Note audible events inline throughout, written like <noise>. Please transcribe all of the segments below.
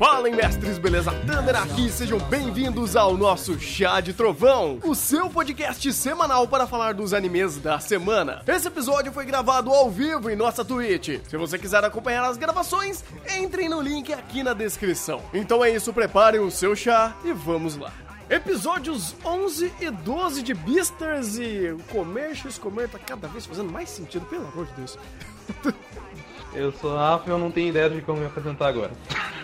Fala, mestres, beleza? Thunder aqui, sejam bem-vindos ao nosso Chá de Trovão, o seu podcast semanal para falar dos animes da semana. Esse episódio foi gravado ao vivo em nossa Twitch. Se você quiser acompanhar as gravações, entrem no link aqui na descrição. Então é isso, preparem o seu chá e vamos lá. Episódios 11 e 12 de Beasters e comer, x comer tá cada vez fazendo mais sentido, pelo amor de Deus. Eu sou Rafa e eu não tenho ideia de como me apresentar agora. <laughs>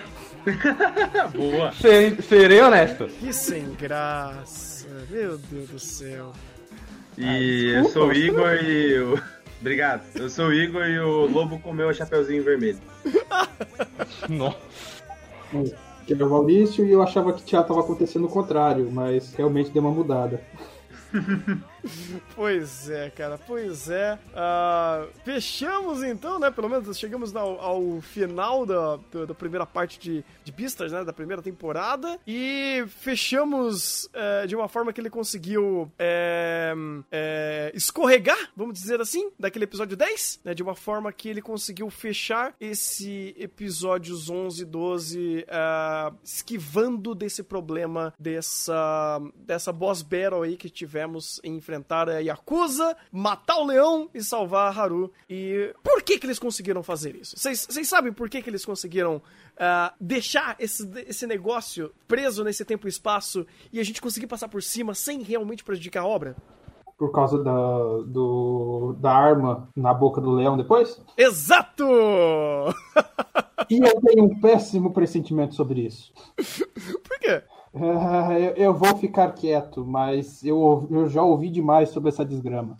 <laughs> Boa. Ser- serei honesto. Que sem graça, meu Deus do céu. E eu sou o Igor e o. <laughs> Obrigado. Eu sou o Igor e o lobo comeu o chapeuzinho vermelho. <laughs> Nossa. Que era o Maurício e eu achava que já estava acontecendo o contrário, mas realmente deu uma mudada. Pois é, cara, pois é. Ah, fechamos então, né? Pelo menos chegamos ao, ao final da, da, primeira parte de, de né? Da primeira temporada. E fechamos eh, de uma forma que ele conseguiu eh, eh, escorregar, vamos dizer assim, daquele episódio 10, né? De uma forma que ele conseguiu fechar esse episódios 11 e 12 ah, esquivando desse problema, dessa, dessa boss battle aí que tivemos em enfrentar a Yakuza, matar o leão e salvar a Haru. E por que que eles conseguiram fazer isso? Vocês sabem por que que eles conseguiram ah, deixar esse, esse negócio preso nesse tempo e espaço e a gente conseguir passar por cima sem realmente prejudicar a obra? Por causa da, do, da arma na boca do leão depois. Exato! <laughs> E eu tenho um péssimo pressentimento sobre isso. <laughs> por quê? Ah, eu, eu vou ficar quieto, mas eu, eu já ouvi demais sobre essa desgrama.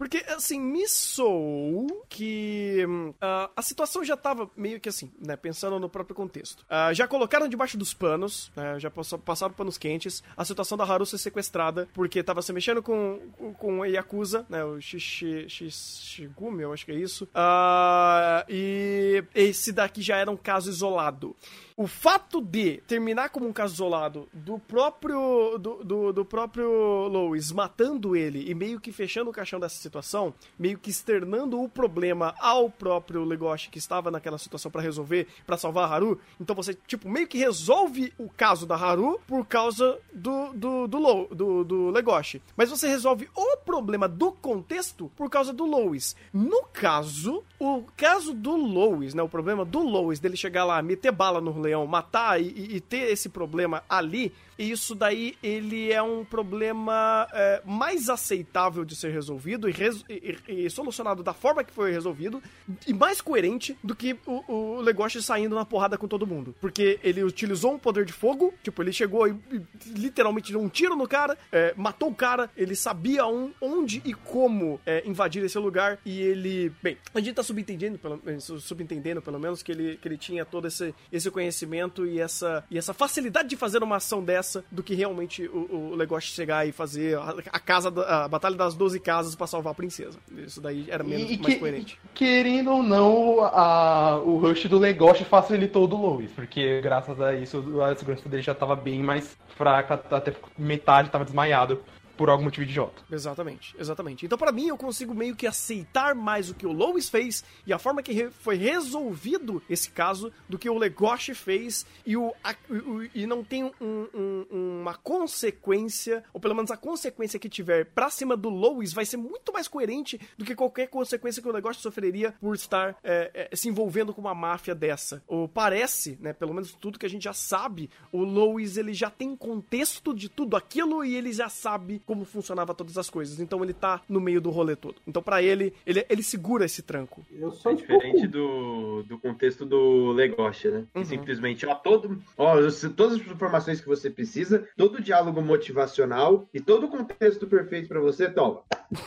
Porque, assim, me soou que hum, ah, a situação já tava meio que assim, né? Pensando no próprio contexto. Ah, já colocaram debaixo dos panos, né, já passaram panos quentes, a situação da Haru ser sequestrada, porque tava se mexendo com, com a Yakuza, né? O Shishi, Shishigumi, eu acho que é isso. Ah, e esse daqui já era um caso isolado. O fato de terminar como um caso isolado do próprio do, do, do próprio Lois matando ele e meio que fechando o caixão dessa situação, meio que externando o problema ao próprio Legoshi que estava naquela situação pra resolver, pra salvar a Haru. Então você tipo meio que resolve o caso da Haru por causa do do do, Lo, do, do Legoshi, mas você resolve o problema do contexto por causa do Lois. No caso, o caso do Lois, né, o problema do Lois dele chegar lá, meter bala no leão, matar e, e- ter esse problema ali, isso daí ele é um problema é, mais aceitável de ser resolvido e, e- e- solucionado da forma que foi resolvido e mais coerente do que o, o Legoshi saindo na porrada com todo mundo. Porque ele utilizou um poder de fogo, tipo, ele chegou e, e literalmente deu um tiro no cara, é, matou o cara, ele sabia on- onde e como é, invadir esse lugar e ele, bem, a gente tá subentendendo, pelo, eh, su- subentendendo pelo menos que ele, que ele tinha todo esse, esse conhecimento e essa, e essa facilidade de fazer uma ação dessa do que realmente o, o Legoshi chegar e fazer a, a casa da- a batalha das 12 casas pra salvar a princesa. Isso daí era menos E, mais que- coerente. querendo ou não, a- o rush do negócio facilitou o do Lois, porque graças a isso a segurança dele já tava bem mais fraca, até metade tava desmaiado por algum motivo idiota. Exatamente, exatamente. Então, pra mim, eu consigo meio que aceitar mais o que o Lois fez e a forma que re- foi resolvido esse caso do que o Legoshi fez e, o, a- o- e não tem um- um- uma consequência, ou pelo menos a consequência que tiver pra cima do Lois vai ser muito mais coerente do que qualquer consequência que o Legoshi sofreria por estar é, é, se envolvendo com uma máfia dessa. Ou parece, né, pelo menos tudo que a gente já sabe, o Lois ele já tem contexto de tudo aquilo e ele já sabe como funcionava todas as coisas. Então ele tá no meio do rolê todo. Então pra ele, ele, ele segura esse tranco. Eu sou É diferente do, do contexto do Legoshi, né? Que Uhum. simplesmente, ó, todo, ó, todas as informações que você precisa, todo o diálogo motivacional e todo o contexto perfeito pra você, toma.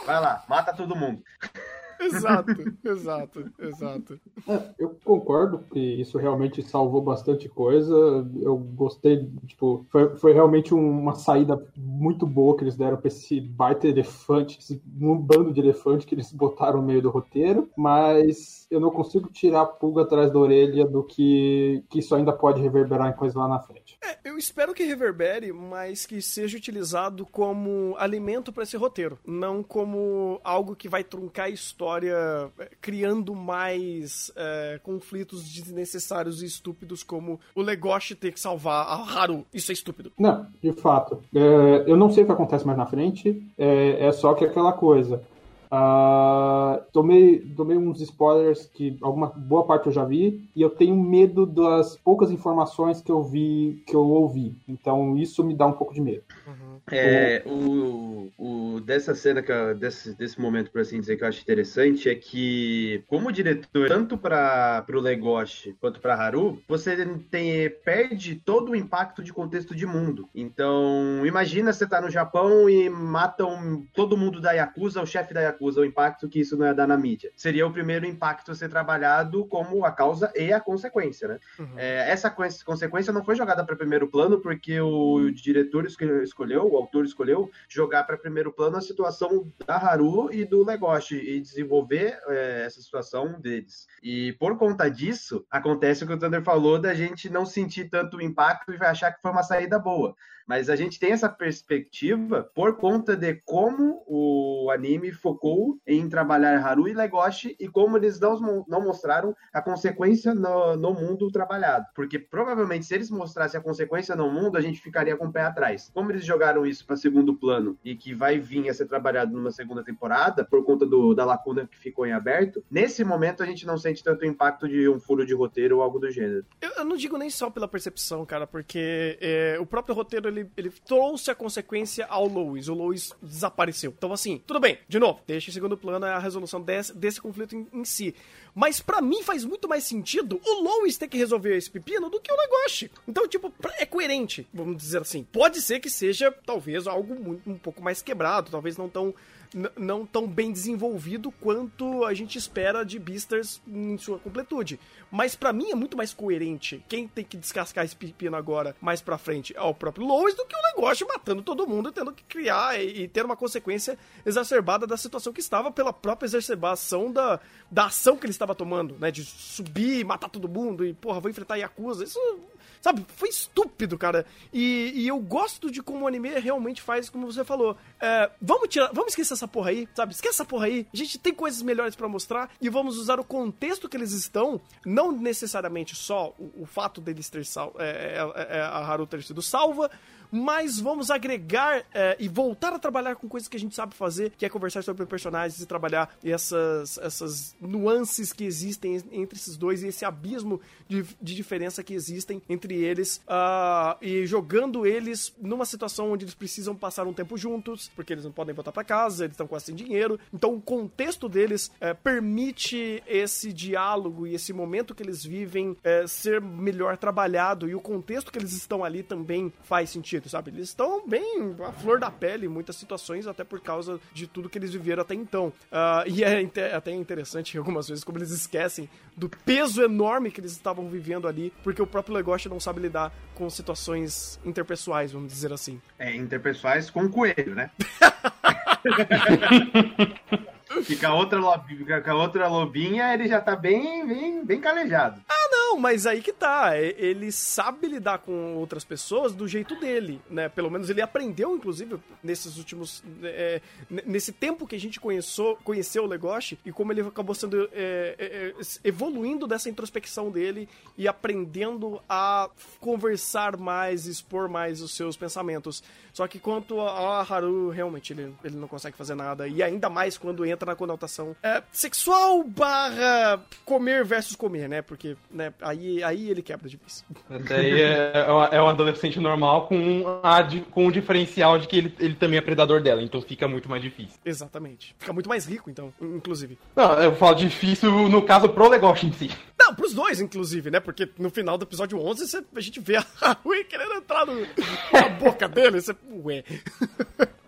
Vai lá, mata todo mundo. <laughs> Exato, exato, exato. É, eu concordo que isso realmente salvou bastante coisa. Eu gostei, tipo, foi, foi realmente uma saída muito boa que eles deram pra esse baita elefante, esse um bando de elefante que eles botaram no meio do roteiro, mas eu não consigo tirar a pulga atrás da orelha do que, que isso ainda pode reverberar em coisa lá na frente. É, eu espero que reverbere, mas que seja utilizado como alimento pra esse roteiro, não como algo que vai truncar a história história é, criando mais é, conflitos desnecessários e estúpidos, como o Legoshi ter que salvar a Haru. Isso é estúpido. Não, de fato. É, eu não sei o que acontece mais na frente, é, é só que aquela coisa. Uh, tomei, tomei uns spoilers que alguma boa parte eu já vi e eu tenho medo das poucas informações que eu vi, que eu ouvi. Então isso me dá um pouco de medo. Uhum. É, o, o, dessa cena, que eu, desse, desse momento, por assim dizer, que eu acho interessante é que, como diretor, tanto para o Legoshi quanto para Haru, você tem, perde todo o impacto de contexto de mundo. Então, imagina você tá no Japão e matam todo mundo da Yakuza, o chefe da Yakuza, o impacto que isso não é dar na mídia. Seria o primeiro impacto a ser trabalhado como a causa e a consequência, né? Uhum. É, essa consequência não foi jogada para primeiro plano porque o diretor escolheu o autor escolheu, jogar para primeiro plano a situação da Haru e do Legoshi e desenvolver é, essa situação deles. E por conta disso, acontece o que o Thunder falou da gente não sentir tanto impacto e achar que foi uma saída boa. Mas a gente tem essa perspectiva por conta de como o anime focou em trabalhar Haru e Legoshi e como eles não, não mostraram a consequência no, no mundo trabalhado. Porque provavelmente se eles mostrassem a consequência no mundo, a gente ficaria com o pé atrás. Como eles jogaram isso para segundo plano e que vai vir a ser trabalhado numa segunda temporada, por conta do, da lacuna que ficou em aberto, nesse momento a gente não sente tanto impacto de um furo de roteiro ou algo do gênero. Eu, eu não digo nem só pela percepção, cara, porque é, o próprio roteiro ele, ele trouxe a consequência ao Lois. O Lois desapareceu. Então, assim, tudo bem, de novo, em segundo plano a resolução desse, desse conflito em, em si. Mas para mim faz muito mais sentido o Lois ter que resolver esse pepino do que o Legoshi. Então, tipo, é coerente, vamos dizer assim. Pode ser que seja, talvez, algo muito, um pouco mais quebrado, talvez não tão não tão bem desenvolvido quanto a gente espera de Beasters em sua completude. Mas para mim é muito mais coerente. Quem tem que descascar esse pepino agora mais pra frente é o próprio Lois do que o negócio matando todo mundo tendo que criar e, e, ter uma consequência exacerbada da situação que estava pela própria exacerbação da, da ação que ele estava tomando, né? De subir, matar todo mundo e, porra, vou enfrentar Yakuza. Isso Sabe? Foi estúpido, cara. E, e, eu gosto de como o anime realmente faz, como você falou. É, vamos tirar, vamos esquecer essa porra aí, sabe? Esquece essa porra aí. A gente tem coisas melhores para mostrar e vamos usar o contexto que eles estão, não necessariamente só o, o fato deles ter sal, é, é, é, a Haru ter sido salva, mas vamos agregar é, e voltar a trabalhar com coisas que a gente sabe fazer, que é conversar sobre personagens e trabalhar essas, essas nuances que existem entre esses dois e esse abismo de, de diferença que existem entre eles uh, e jogando eles numa situação onde eles precisam passar um tempo juntos, porque eles não podem voltar para casa, eles estão quase sem dinheiro. Então o contexto deles é, permite esse diálogo e esse momento que eles vivem é, ser melhor trabalhado e o contexto que eles estão ali também faz sentido sabe? Eles estão bem à flor da pele em muitas situações, até por causa de tudo que eles viveram até então. Uh, e é até interessante <laughs> algumas vezes como eles esquecem do peso enorme que eles estavam vivendo ali, porque o próprio Legoshi não sabe lidar com situações interpessoais, vamos dizer assim. É, interpessoais com coelho, né? <laughs> <laughs> <laughs> Fica a outra, lobinha, a outra lobinha, ele já tá bem, bem, bem calejado. Ah, não, mas aí que tá. Ele sabe lidar com outras pessoas do jeito dele, né? Pelo menos ele aprendeu, inclusive, nesses últimos. É, nesse tempo que a gente conheceu, conheceu o Legoshi e como ele acabou sendo. É, é, é, evoluindo dessa introspecção dele e aprendendo a conversar mais, expor mais os seus pensamentos. Só que quanto a Haru, realmente, ele, ele não consegue fazer nada. E ainda mais quando entra na conotação é, sexual barra comer versus comer, né? Porque né, aí, aí ele quebra de vez. Daí é, é, é um adolescente normal com, a, com o diferencial de que ele, ele também é predador dela, então fica muito mais difícil. Exatamente. Fica muito mais rico, então, inclusive. Não, eu falo difícil no caso pro negócio em si. Não, pros dois, inclusive, né? Porque no final do episódio 11 você, a gente vê a <laughs> Rui querendo entrar no, na boca dele. Você, ué. <laughs>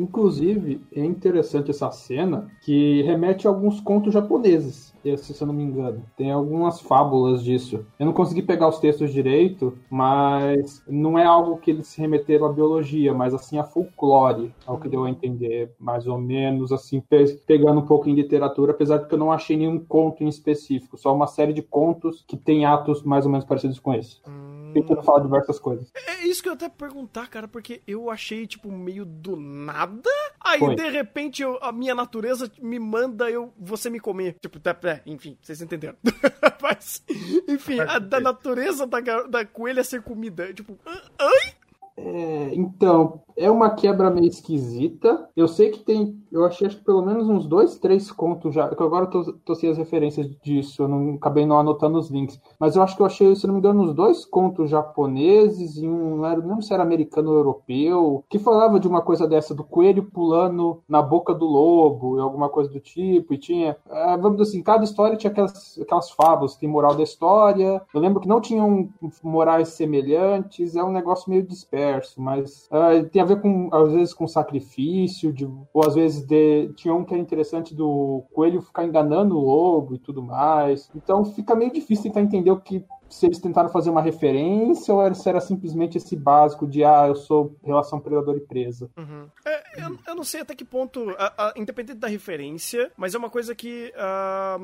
Inclusive, é interessante essa cena que remete a alguns contos japoneses, se eu não me engano. Tem algumas fábulas disso. Eu não consegui pegar os textos direito, mas não é algo que eles se remeteram à biologia, mas assim a folclore, ao que deu a entender, mais ou menos, assim, pegando um pouco em literatura, apesar de que eu não achei nenhum conto em específico, só uma série de contos que tem atos mais ou menos parecidos com esse. Hum. Tentando falar diversas coisas. É isso que eu até perguntar, cara, porque eu achei, tipo, meio do nada. Aí, Foi. de repente, eu- a minha natureza me manda eu você me comer. Tipo, tá, é, enfim, vocês entenderam. <laughs> Mas, enfim, a, da natureza da, da coelha ser comida. Tipo? Ai? É, então, é uma quebra meio esquisita. Eu sei que tem. Eu achei acho que pelo menos uns dois, três contos já. Que agora eu tô, tô sem as referências disso, eu não acabei não anotando os links. Mas eu acho que eu achei, se não me engano, uns dois contos japoneses e um. Não era- não lembro se era americano ou europeu. Que falava de uma coisa dessa, do coelho pulando na boca do lobo e alguma coisa do tipo. E tinha. ah, vamos dizer assim, cada história tinha aquelas, aquelas fábulas, tem moral da história. Eu lembro que não tinham morais semelhantes, é um negócio meio disperso, mas ah, tem a ver com, às vezes, com sacrifício, de- ou às vezes de, tinha um que era interessante do coelho ficar enganando o lobo e tudo mais. Então fica meio difícil tentar entender o que se eles tentaram fazer uma referência ou se era simplesmente esse básico de ah, eu sou relação predador e presa. Uhum. É, eu, eu não sei até que ponto, a- a- independente da referência, mas é uma coisa que ah,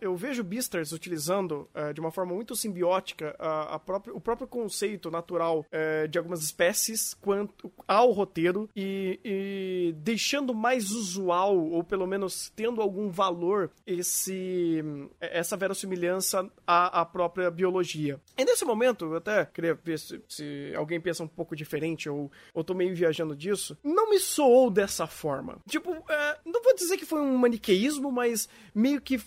eu vejo Beasters utilizando ah, de uma forma muito simbiótica a, a própria- o próprio conceito natural eh, de algumas espécies quanto ao roteiro e, e deixando mais usual, ou pelo menos tendo algum valor, esse essa verossimilhança à, à própria biologia. E nesse momento, eu até queria ver se, se alguém pensa um pouco diferente ou, ou tô meio viajando disso. Não me soou dessa forma. Tipo, é, não vou dizer que foi um maniqueísmo, mas meio que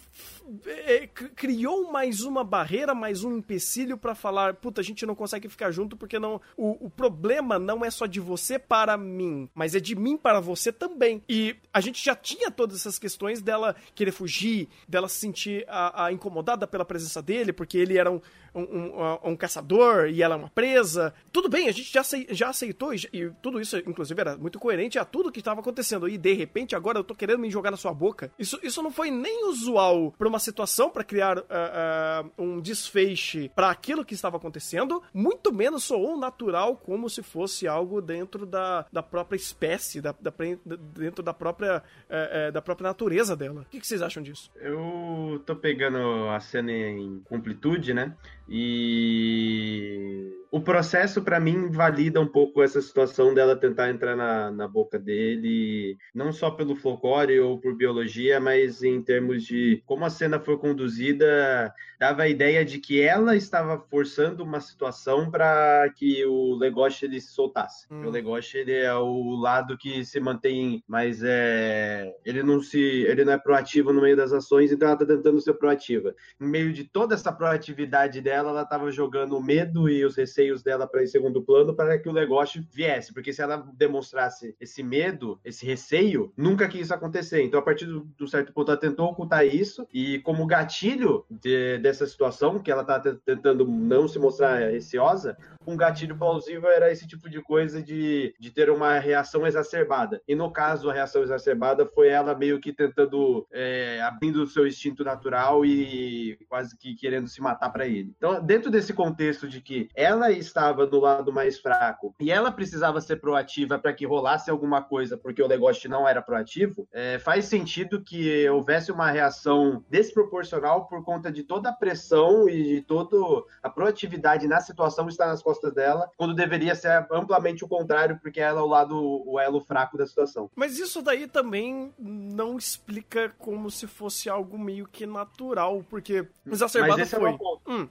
é, criou mais uma barreira, mais um empecilho pra falar, puta, a gente não consegue ficar junto porque não o, o problema não é só de você para mim, mas é de mim para você também. E a gente já tinha todas essas questões dela querer fugir, dela se sentir a, a incomodada pela presença dele, porque ele era um, um, um- um caçador e ela é uma presa. Tudo bem, a gente já, já aceitou e, e tudo isso, inclusive, era muito coerente a tudo que estava acontecendo. E de repente, agora eu tô querendo me jogar na sua boca. Isso, isso não foi nem usual pra uma situação pra criar ah, ah, um desfeche pra aquilo que estava acontecendo, muito menos soou natural como se fosse algo dentro da, da própria espécie, da, da dentro da própria, eh, da própria natureza dela. O que, que vocês acham disso? Eu tô pegando a cena em completude, né? E o processo, pra mim, valida um pouco essa situação dela tentar entrar na, na boca dele, não só pelo folclore ou por biologia, mas em termos de como a cena foi conduzida, dava a ideia de que ela estava forçando uma situação para que o Legoshi ele se soltasse. Hum. O Legoshi ele é o lado que se mantém, mas é ele não se ele não é proativo no meio das ações, então ela tá tentando ser proativa. No meio de toda essa proatividade dela, ela estava jogando o medo e os receios dela para em segundo plano para que o negócio viesse, porque se ela demonstrasse esse medo, esse receio, nunca que isso acontecer. Então, a partir do, do certo ponto, ela tentou ocultar isso e como gatilho de- dessa situação, que ela tá te- tentando não se mostrar receosa, um gatilho plausível era esse tipo de coisa de, de ter uma reação exacerbada. E no caso, a reação exacerbada foi ela meio que tentando, é, abrindo o seu instinto natural e quase que querendo se matar para ele. Então, dentro desse contexto de que ela estava do lado mais fraco e ela precisava ser proativa para que rolasse alguma coisa, porque o negócio não era proativo, é, faz sentido que houvesse uma reação desproporcional por conta de toda a pressão e de toda a proatividade na situação estar nas costas dela, quando deveria ser amplamente o contrário, porque ela é o lado, o elo fraco da situação. Mas isso daí também não explica como se fosse algo meio que natural, porque exacerbado Mas esse é foi. ponto. Hum.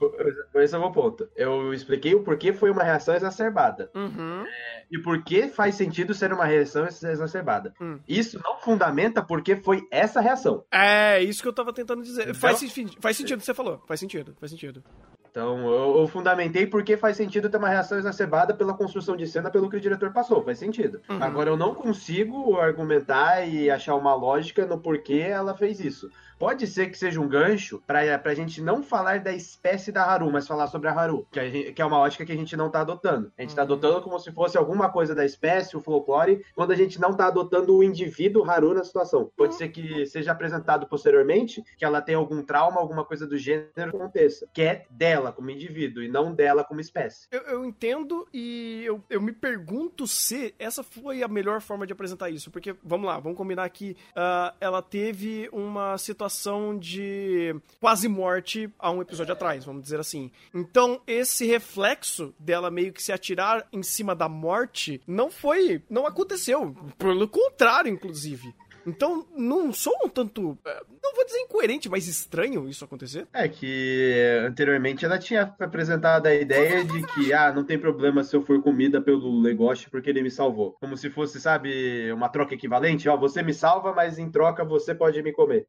Esse é o meu ponto. Eu expliquei o porquê foi uma reação exacerbada. Uhum. E por que faz sentido ser uma reação exacerbada. Hum. Isso não fundamenta porque foi essa reação. É, isso que eu tava tentando dizer. Então- Faz, sentido, faz sentido o que você falou. Faz sentido, faz sentido. Então, eu, eu fundamentei porque faz sentido ter uma reação exacerbada pela construção de cena, pelo que o diretor passou. Faz sentido. Uhum. Agora, eu não consigo argumentar e achar uma lógica no porquê ela fez isso. Pode ser que seja um gancho pra, pra gente não falar da espécie da Haru, mas falar sobre a Haru, que, a gente- que é uma ótica que a gente não tá adotando. A gente tá Uhum. adotando como se fosse alguma coisa da espécie, o folclore, quando a gente não tá adotando o indivíduo Haru na situação. Pode ser que seja apresentado posteriormente, que ela tem algum trauma, alguma coisa do gênero que aconteça, que é dela dela como indivíduo e não dela como espécie. Eu, eu entendo e eu, eu me pergunto se essa foi a melhor forma de apresentar isso. Porque, vamos lá, vamos combinar que uh, ela teve uma situação de quase morte há um episódio atrás, vamos dizer assim. Então, esse reflexo dela meio que se atirar em cima da morte não foi. não aconteceu. Pelo contrário, inclusive. Então, não sou um tanto. é, Não vou dizer incoerente, mas estranho isso acontecer. É que anteriormente ela tinha apresentado a ideia de que, ah, não tem problema se eu for comida pelo Legoshi porque ele me salvou. Como se fosse, sabe, uma troca equivalente. Ó, você me salva, mas em troca você pode me comer.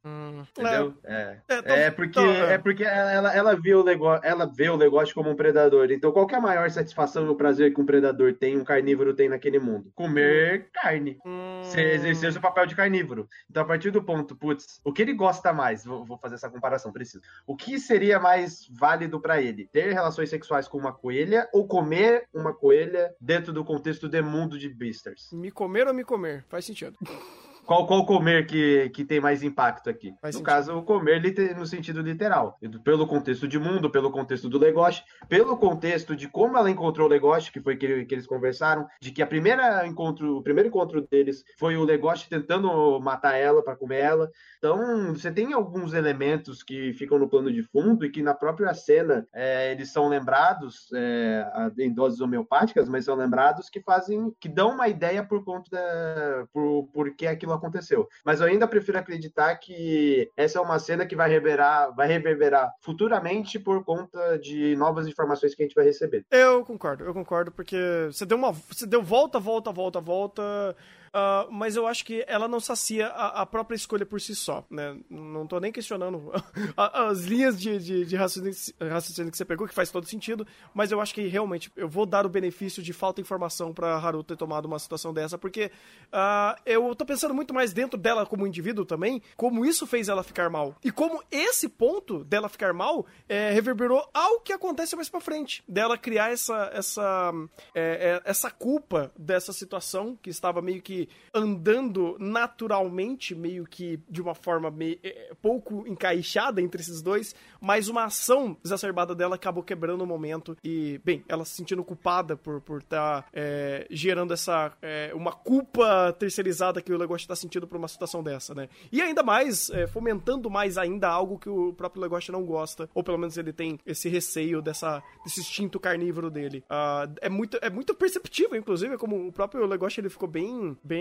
Entendeu? É. É, tá- É porque, tá, é. é porque ela, ela, vê o Lego, ela vê o Legoshi como um predador. Então, qual que é a maior satisfação e o prazer que um predador tem, um carnívoro tem naquele mundo? Comer carne. Hum, Você exercer o seu papel de carnívoro. Então, a partir do ponto, putz, o que ele gosta mais? Vou, vou fazer essa comparação, preciso. O que seria mais válido pra ele? Ter relações sexuais com uma coelha ou comer uma coelha dentro do contexto de mundo de Beasters? Me comer ou me comer? Faz sentido. <laughs> Qual, qual comer que, que tem mais impacto aqui? Faz no sentido. caso, o comer no sentido literal. Pelo contexto de mundo, pelo contexto do Legoshi, pelo contexto de como ela encontrou o Legoshi, que foi que, que eles conversaram, de que a primeira encontro, o primeiro encontro deles foi o Legoshi tentando matar ela para comer ela. Então, você tem alguns elementos que ficam no plano de fundo e que na própria cena é, eles são lembrados é, em doses homeopáticas, mas são lembrados que fazem, que dão uma ideia por conta da, por, por que aquilo aconteceu. Mas eu ainda prefiro acreditar que essa é uma cena que vai reverberar, vai reverberar futuramente por conta de novas informações que a gente vai receber. Eu concordo, eu concordo, porque você deu uma. Você deu volta, volta, volta, volta. Ah, mas eu acho que ela não sacia a, a própria escolha por si só, né? Não tô nem questionando <laughs> as linhas de, de, de raciocínio, raciocínio que você pegou, que faz todo sentido, mas eu acho que realmente eu vou dar o benefício de falta de informação pra Haru ter tomado uma situação dessa, porque ah, eu tô pensando muito mais dentro dela como indivíduo também, como isso fez ela ficar mal. E como esse ponto dela ficar mal é, reverberou ao que acontece mais pra frente. Dela criar essa, essa, é, é, essa culpa dessa situação que estava meio que andando naturalmente, meio que de uma forma meio, é, pouco encaixada entre esses dois, mas uma ação exacerbada dela acabou quebrando o momento e, bem, ela se sentindo culpada por por estar gerando essa é, uma culpa terceirizada que o Legoshi está sentindo por uma situação dessa, né? E ainda mais é, fomentando mais ainda algo que o próprio Legoshi não gosta, ou pelo menos ele tem esse receio dessa desse instinto carnívoro dele. Ah, é muito é muito perceptível, inclusive, como o próprio Legoshi ele ficou bem bem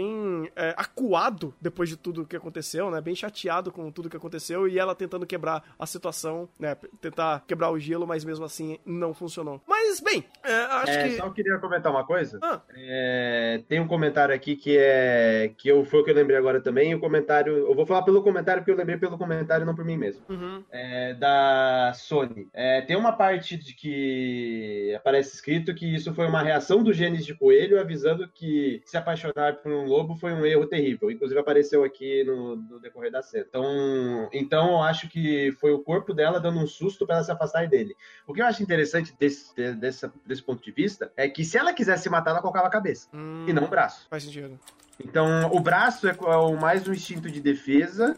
é, acuado depois de tudo que aconteceu, né? Bem chateado com tudo que aconteceu e ela tentando quebrar a situação, né? Tentar quebrar o gelo, mas mesmo assim não funcionou. Mas bem, é, acho É, que Só queria comentar uma coisa. Ah. É, tem um comentário aqui que é que eu, foi o que eu lembrei agora também. O comentário. Eu vou falar pelo comentário porque eu lembrei pelo comentário, não por mim mesmo. Uhum. É, da Sony. É, tem uma parte de que aparece escrito que isso foi uma reação do genes de coelho avisando que se apaixonar por um lobo foi um erro terrível. Inclusive apareceu aqui no, no decorrer da cena. Então, então eu acho que foi o corpo dela dando um susto para ela se afastar dele. O que eu acho interessante desse, de- dessa- desse ponto de vista é que se ela quisesse se matar, ela colocava a cabeça Hum, e não o braço. Faz sentido. Então, o braço é mais um instinto de defesa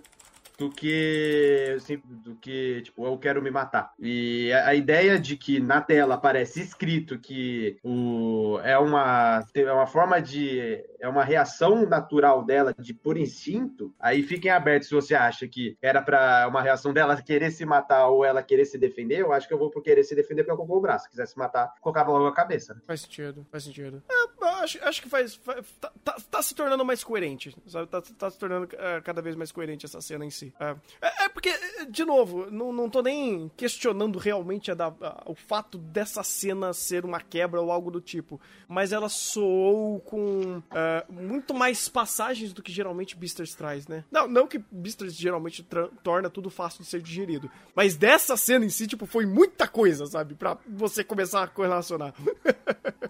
do que assim, do que tipo eu quero me matar. E a, a ideia de que na tela aparece escrito que o é uma é uma forma de é uma reação natural dela de por instinto aí fiquem abertos se você acha que era para uma reação dela querer se matar ou ela querer se defender eu acho que eu vou por querer se defender porque eu colocou o braço. Se quisesse se matar colocava logo a cabeça Faz sentido, faz sentido. É, acho, acho que faz. faz- tá, tá- tá se tornando mais coerente. Sabe? Tá, tá se tornando é, cada vez mais coerente essa cena em si. É, É- é porque, de novo, não, não tô nem questionando realmente a da- a- o fato dessa cena ser uma quebra ou algo do tipo. Mas ela soou com é, muito mais passagens do que geralmente Beasters traz, né? Não, não que Beasters geralmente torna tudo fácil de ser digerido. Mas dessa cena em si, tipo, foi muita coisa, sabe? Pra você começar a correlacionar. <laughs>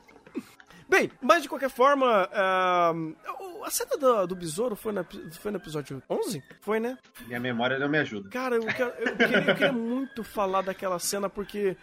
Bem, mas de qualquer forma, o- a cena do, do besouro foi, na, foi no episódio 11? Foi, né? minha memória não me ajuda Cara, eu, quero- eu queria, eu queria muito falar daquela cena porque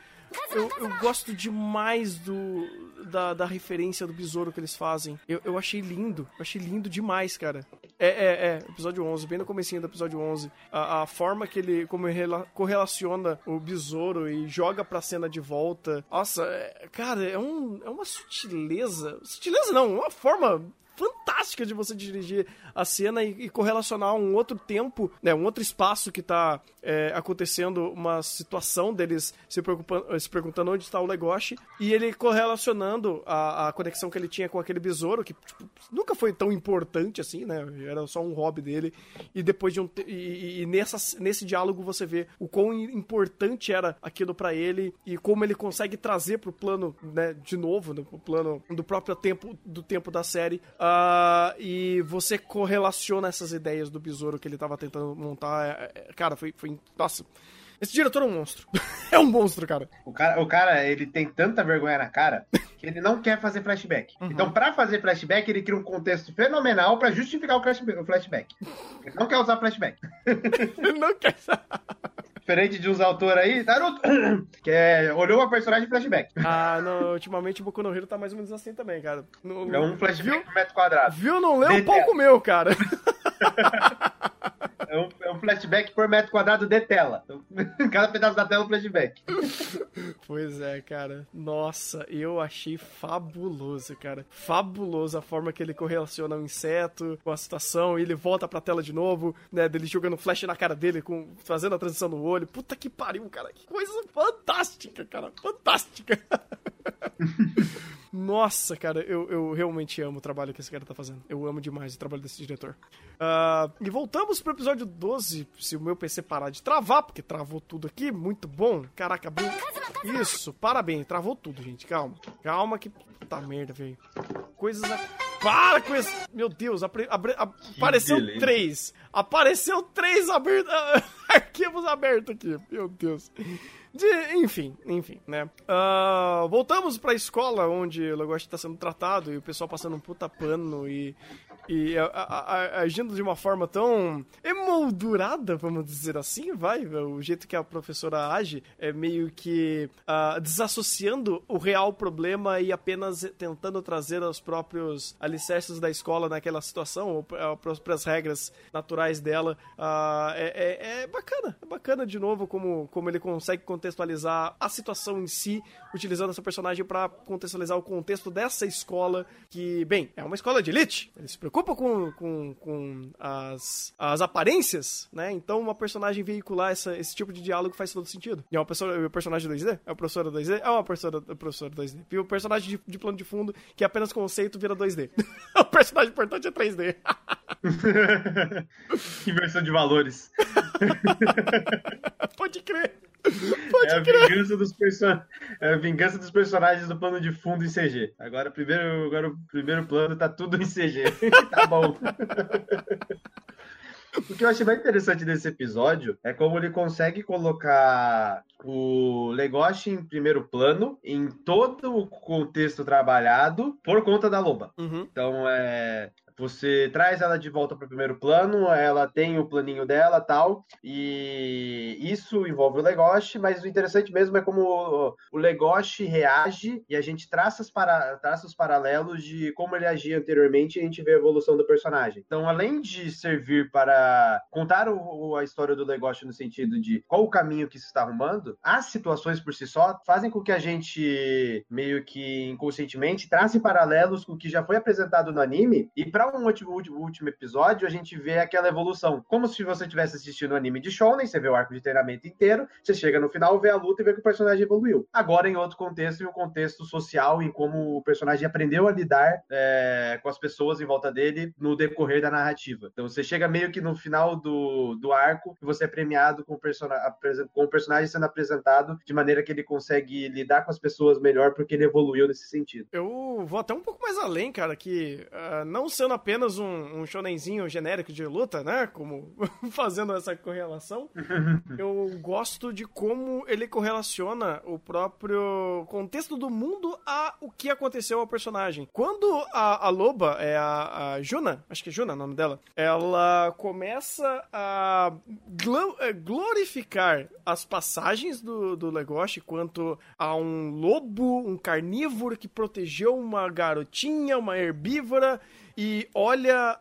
eu, eu gosto demais do, da, da referência do besouro que eles fazem. Eu, eu achei lindo, eu achei lindo demais, cara. É, é, é, episódio 11, bem no comecinho do episódio 11. A, a forma que ele, como ele rela- correlaciona o besouro e joga pra cena de volta. Nossa, é- cara, é, um, é uma sutileza. Sutileza não, uma forma fantástica de você dirigir a cena e, e correlacionar um outro tempo, né, um outro espaço que tá é, acontecendo uma situação deles se, preocupando, se perguntando onde está o Legoshi e ele correlacionando a, a conexão que ele tinha com aquele besouro que tipo, nunca foi tão importante assim, né, era só um hobby dele e depois de um e, e- nessa, nesse diálogo você vê o quão importante era aquilo pra ele e como ele consegue trazer pro plano, né, de novo, no plano do próprio tempo do tempo da série. Ah, e você correlaciona essas ideias do besouro que ele tava tentando montar. é- é- cara, foi, foi. Nossa. Esse diretor é um monstro. <laughs> é um monstro, cara. O cara, o cara, ele tem tanta vergonha na cara que ele não quer fazer flashback. Uhum. Então, pra fazer flashback, ele cria um contexto fenomenal pra justificar o flash- o flashback. Ele não quer usar flashback. <laughs> Ele não quer. Diferente de uns autores aí, Naruto, <coughs> que é, olhou uma personagem flashback. ah, não, ultimamente o Boku no Hero tá mais ou menos assim também, cara. No- É um flashback Viu? por metro quadrado. Viu? Não leu o Detesta. palco meu, cara. <laughs> É um, é um flashback por metro quadrado de tela. Então, <laughs> cada pedaço da tela é um flashback. <laughs> Pois é, cara. Nossa, eu achei fabuloso, cara. Fabuloso a forma que ele correlaciona o inseto com a situação e ele volta pra tela de novo, né? Dele jogando flash na cara dele, com, fazendo a transição no olho. Puta que pariu, cara. Que coisa fantástica, cara. Fantástica. <laughs> Nossa, cara, eu, eu realmente amo o trabalho que esse cara tá fazendo. Eu amo demais o trabalho desse diretor. Ah, e voltamos pro episódio 12, se o meu PC parar de travar, porque travou tudo aqui, muito bom. Caraca, abriu. Isso, parabéns, travou tudo, gente. Calma. Calma que. Puta merda, velho. Coisas. a- Para com isso! Meu Deus, apre- abre- a- apareceu beleza. três. Apareceu três abertos. <laughs> <laughs> arquivos abertos aqui. Meu Deus. De- enfim, enfim, né? Ah, voltamos pra escola onde o Legoshi tá sendo tratado e o pessoal passando um puta pano e, e a- a- a- agindo de uma forma tão emoldurada, vamos dizer assim, vai. O jeito que a professora age é meio que ah, desassociando o real problema e apenas tentando trazer os próprios alicerces da escola naquela situação, ou as próprias regras naturais dela. Ah, é, é- é bacana, é bacana de novo como, como ele consegue contextualizar a situação em si, utilizando essa personagem pra contextualizar o contexto dessa escola, que, bem, é uma escola de elite. Ele se preocupa com, com, com as, as aparências, né? Então uma personagem veicular essa, esse tipo de diálogo faz todo sentido. E é uma pessoa, é um personagem 2D? É uma professora 2D? É uma professora, é uma professora 2D. E o personagem de, de plano de fundo, que é apenas conceito, vira 2D. o <laughs> personagem importante é 3D. Inversão <laughs> de valores. <laughs> <laughs> Pode crer. Pode É a, crer. vingança dos perso... é a vingança dos personagens do plano de fundo em CG. Agora, primeiro, agora o primeiro plano tá tudo em CG. <laughs> tá bom. <laughs> O que eu achei mais interessante desse episódio é como ele consegue colocar o Legoshi em primeiro plano em todo o contexto trabalhado por conta da loba. Uhum. Então, é, você traz ela de volta para o primeiro plano, ela tem o planinho dela tal, e isso envolve o Legoshi, mas o interessante mesmo é como o, Legoshi reage e a gente traça, as para, traça os paralelos de como ele agia anteriormente e a gente vê a evolução do personagem. Então, além de servir para contar o- a história do Legoshi no sentido de qual o caminho que se está arrumando, as situações por si só fazem com que a gente meio que inconscientemente trace paralelos com o que já foi apresentado no anime e para um último, último, episódio a gente vê aquela evolução. Como se você tivesse assistindo o anime de Shonen, você vê o arco de treinamento inteiro, você chega no final, vê a luta e vê que o personagem evoluiu. Agora em outro contexto, em um contexto social, em como o personagem aprendeu a lidar é, com as pessoas em volta dele no decorrer da narrativa. Então você chega meio que no final do, do arco e você é premiado com o, com o personagem sendo apresentado de maneira que ele consegue lidar com as pessoas melhor porque ele evoluiu nesse sentido. Eu vou até um pouco mais além, cara, que ah, não sendo apenas um, um shonenzinho genérico de luta, né? Como <laughs> fazendo essa correlação, <laughs> eu gosto de como ele correlaciona o próprio contexto do mundo a o que aconteceu ao personagem. Quando a, a loba, é a, a Juna, acho que é Juna o nome dela, ela começa a eh, glorificar as passagens do, do Legoshi quanto a um lobo, um carnívoro que protegeu uma garotinha, uma herbívora, e olha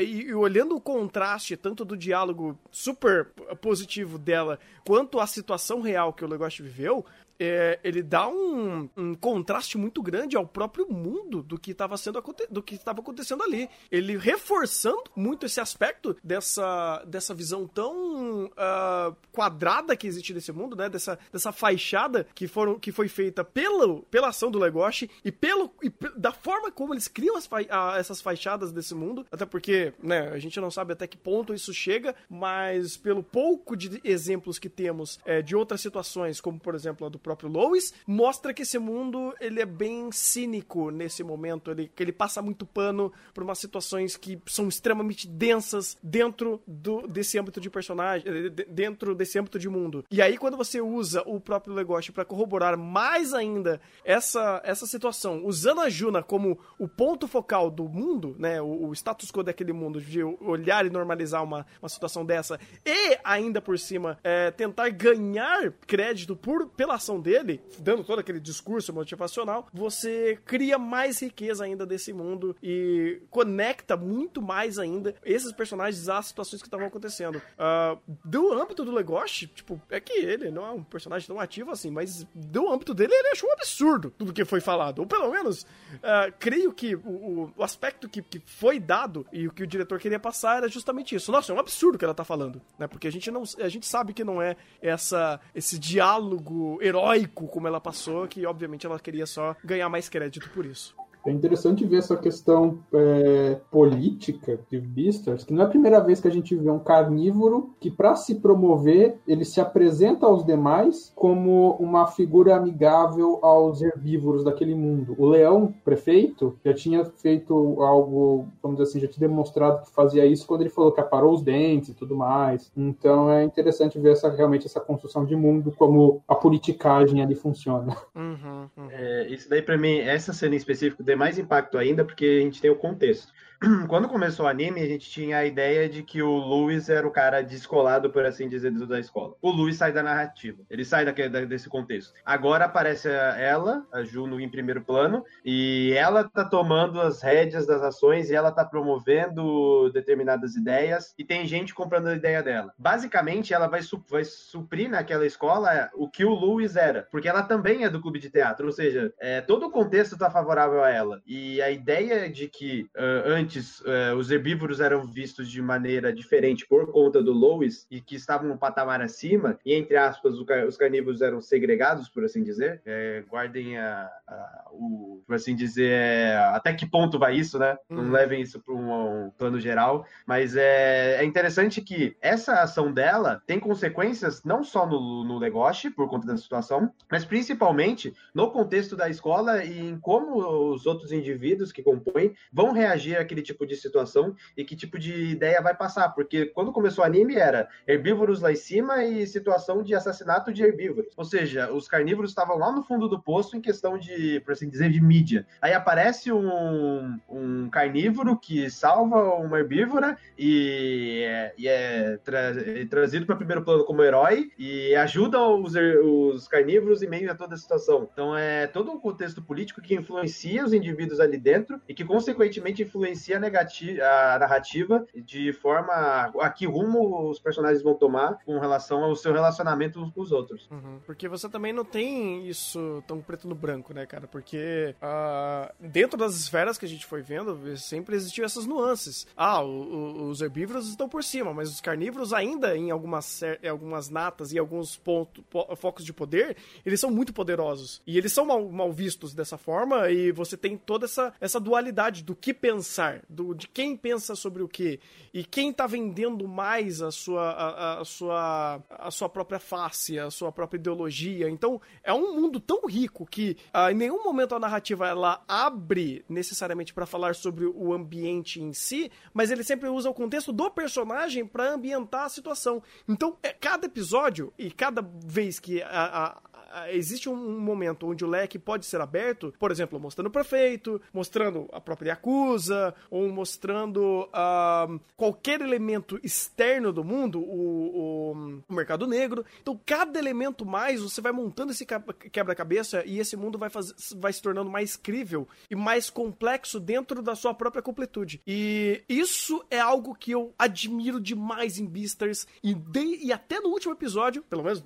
e, e olhando o contraste tanto do diálogo super positivo dela quanto a situação real que o Legoshi viveu, é, ele dá um, um, contraste muito grande ao próprio mundo do que estava sendo do que estava acontecendo ali. Ele reforçando muito esse aspecto dessa, dessa visão tão uh, quadrada que existe nesse mundo, né? Dessa, dessa faixada que, foram, que foi feita pelo, pela ação do Legoshi e, pelo, e da forma como eles criam as, uh, essas faixadas desse mundo. Até porque, né, a gente não sabe até que ponto isso chega, mas pelo pouco de exemplos que temos é, de outras situações, como por exemplo a do próprio Lois, mostra que esse mundo ele é bem cínico nesse momento, ele, que ele passa muito pano por umas situações que são extremamente densas dentro do, desse âmbito de personagem, eh, dentro desse âmbito de mundo. E aí quando você usa o próprio Legoshi para corroborar mais ainda essa, essa situação, usando a Juna como o ponto focal do mundo, né, o, o status quo daquele mundo, de olhar e normalizar uma, uma situação dessa, e ainda por cima é, tentar ganhar crédito por, pela ação dele, dando todo aquele discurso motivacional, você cria mais riqueza ainda desse mundo e conecta muito mais ainda esses personagens às situações que estavam acontecendo. Uh, do âmbito do Legoshi, tipo, é que ele não é um personagem tão ativo assim, mas do âmbito dele, ele achou um absurdo tudo que foi falado. Ou pelo menos, uh, creio que o, o aspecto que, que, foi dado e o que o diretor queria passar era justamente isso. Nossa, é um absurdo que ela tá falando, né? Porque a gente não, a gente sabe que não é essa esse diálogo heróico como ela passou, que obviamente ela queria só ganhar mais crédito por isso. É interessante ver essa questão é, política de Beastars, que não é a primeira vez que a gente vê um carnívoro que, para se promover, ele se apresenta aos demais como uma figura amigável aos herbívoros daquele mundo. O leão prefeito já tinha feito algo, vamos dizer assim, já tinha demonstrado que fazia isso quando ele falou que aparou os dentes e tudo mais. Então é interessante ver essa, realmente essa construção de mundo, como a politicagem ali funciona. Uhum, uhum. É, isso daí, para mim, essa cena em específico mais impacto ainda porque a gente tem o contexto. <clears throat> quando começou o anime, a gente tinha a ideia de que o Luis era o cara descolado, por assim dizer, da escola. O Luis sai da narrativa, ele sai daquele, desse contexto. Agora aparece ela, a Juno, em primeiro plano, e ela tá tomando as rédeas das ações e ela tá promovendo determinadas ideias e tem gente comprando a ideia dela. Basicamente, ela vai, su vai suprir naquela escola o que o Luis era, porque ela também é do clube de teatro, ou seja, é, todo o contexto tá favorável a ela. E a ideia de que uh, antes antes uh, os herbívoros eram vistos de maneira diferente por conta do Lois e que estavam um patamar acima, e entre aspas, os carnívoros eram segregados, por assim dizer. É, guardem a, a, o, por assim dizer, é, até que ponto vai isso, né? Não uhum. levem isso para um, um, plano geral, mas é, é, interessante que essa ação dela tem consequências não só no, no Legoshi, por conta da situação, mas principalmente no contexto da escola e em como os outros indivíduos que compõem vão reagir àquele tipo de situação e que tipo de ideia vai passar. Porque quando começou o anime era herbívoros lá em cima e situação de assassinato de herbívoros. Ou seja, os carnívoros estavam lá no fundo do poço em questão de, por assim dizer, de mídia. Aí aparece um, um carnívoro que salva uma herbívora e é, e é tra é trazido para primeiro plano como herói e ajuda os, os carnívoros em meio a toda a situação. Então é todo um contexto político que influencia os indivíduos ali dentro e que consequentemente influencia a, negativa, a narrativa de forma a que rumo os personagens vão tomar com relação ao seu relacionamento com os outros. Uhum, porque você também não tem isso tão preto no branco, né, cara? Porque uh, dentro das esferas que a gente foi vendo, sempre existiam essas nuances. Ah, o, o, os herbívoros estão por cima, mas os carnívoros ainda em algumas, em algumas natas e alguns pontos, focos de poder, eles são muito poderosos. E eles são mal, mal vistos dessa forma e você tem toda essa, essa dualidade do que pensar do, de quem pensa sobre o que e quem está vendendo mais a sua, a, a, sua, a sua própria face, a sua própria ideologia. Então, é um mundo tão rico que uh, em nenhum momento a narrativa ela abre necessariamente para falar sobre o ambiente em si, mas ele sempre usa o contexto do personagem para ambientar a situação. Então, é, cada episódio e cada vez que a, a existe um momento onde o leque pode ser aberto, por exemplo, mostrando o prefeito, mostrando a própria Yakuza, ou mostrando uh, qualquer elemento externo do mundo, o, o, o, mercado negro. Então, cada elemento mais, você vai montando esse quebra-cabeça e esse mundo vai, fazer, vai se tornando mais crível e mais complexo dentro da sua própria completude. E isso é algo que eu admiro demais em Beastars e, de, e até no último episódio, pelo menos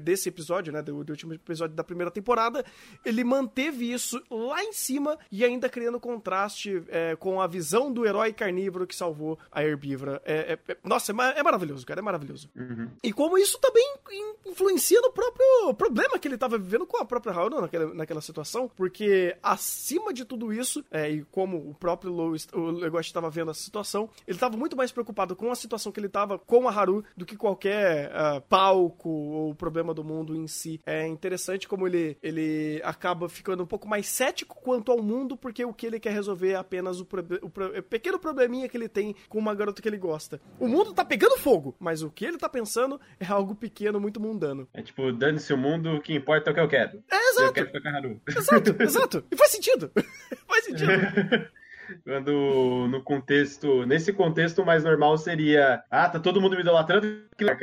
desse episódio, né, do, do último episódio da primeira temporada, ele manteve isso lá em cima e ainda criando contraste é, com a visão do herói carnívoro que salvou a herbívora. É, é, é nossa, é, é, maravilhoso, cara, é maravilhoso. Uhum. E como isso também influencia no próprio problema que ele estava vivendo com a própria Haru naquela, naquela situação, porque acima de tudo isso, é, e como o próprio Lois, o Legoshi estava vendo a situação, ele estava muito mais preocupado com a situação que ele estava com a Haru do que qualquer uh, palco ou problema do mundo em si. É interessante como ele, ele acaba ficando um pouco mais cético quanto ao mundo, porque o que ele quer resolver é apenas o, o, o pequeno probleminha que ele tem com uma garota que ele gosta. O mundo tá pegando fogo, mas o que ele tá pensando é algo pequeno, muito mundano. É tipo, dane-se o mundo, o que importa é o que eu quero. É, exato. Eu quero ficar. Exato, <laughs> exato. E faz sentido. <laughs> faz sentido. <laughs> Quando no contexto, nesse contexto mais normal seria, ah, tá todo mundo me idolatrando,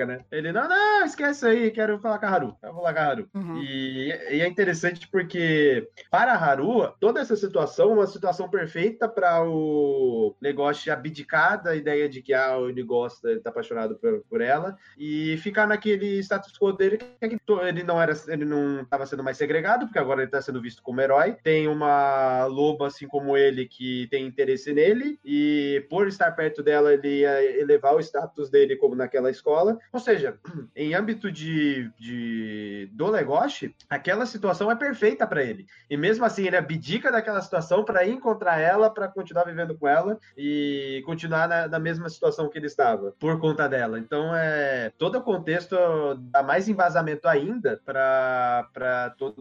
né? Ele, não, não, esquece aí, quero falar com a Haru. Eu vou falar com a Haru. Uhum. E, e, é interessante porque, para a Haru, toda essa situação é uma situação perfeita para o negócio abdicar da ideia de que ah, ele gosta, ele tá apaixonado por, por ela, e ficar naquele status quo dele que ele não era, ele não estava sendo mais segregado, porque agora ele tá sendo visto como herói. Tem uma loba assim como ele que tem interesse nele, e por estar perto dela, ele ia elevar o status dele como naquela escola. Ou seja, <clears throat> em âmbito de, de do Legoshi, aquela situação é perfeita para ele. E mesmo assim, ele abdica daquela situação para encontrar ela, para continuar vivendo com ela e continuar na, na, mesma situação que ele estava, por conta dela. Então, é todo o contexto dá mais embasamento ainda para todo,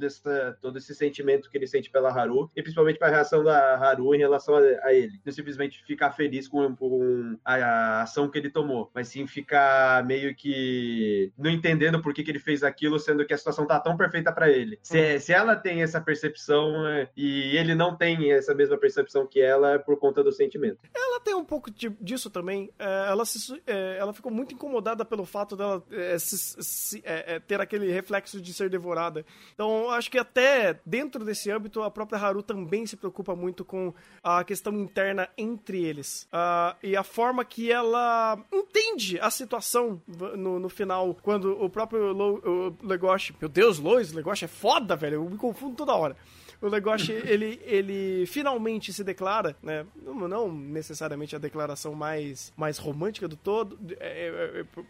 todo esse sentimento que ele sente pela Haru, e principalmente para a reação da Haru em relação a, a ele. Não simplesmente ficar feliz com, com a, a, ação que ele tomou, mas sim ficar meio que não entendendo por que, que ele fez aquilo, sendo que a situação tá tão perfeita para ele. Se, se ela tem essa percepção é, e ele não tem essa mesma percepção que ela, é por conta do sentimento. Ela tem um pouco de, disso também. É, ela, se, é, ela ficou muito incomodada pelo fato dela é, se, se, é, ter aquele reflexo de ser devorada. Então, acho que até dentro desse âmbito, a própria Haru também se preocupa muito com a questão interna entre eles. Uh, e a forma que ela entende a situação no, no final, quando o próprio Lo, o Legoshi. Meu Deus, Lois, Legoshi é foda, velho. Eu me confundo toda hora o Legoshi, <laughs> ele, ele finalmente se declara, né? Não necessariamente a declaração mais, mais romântica do todo, é, é, é,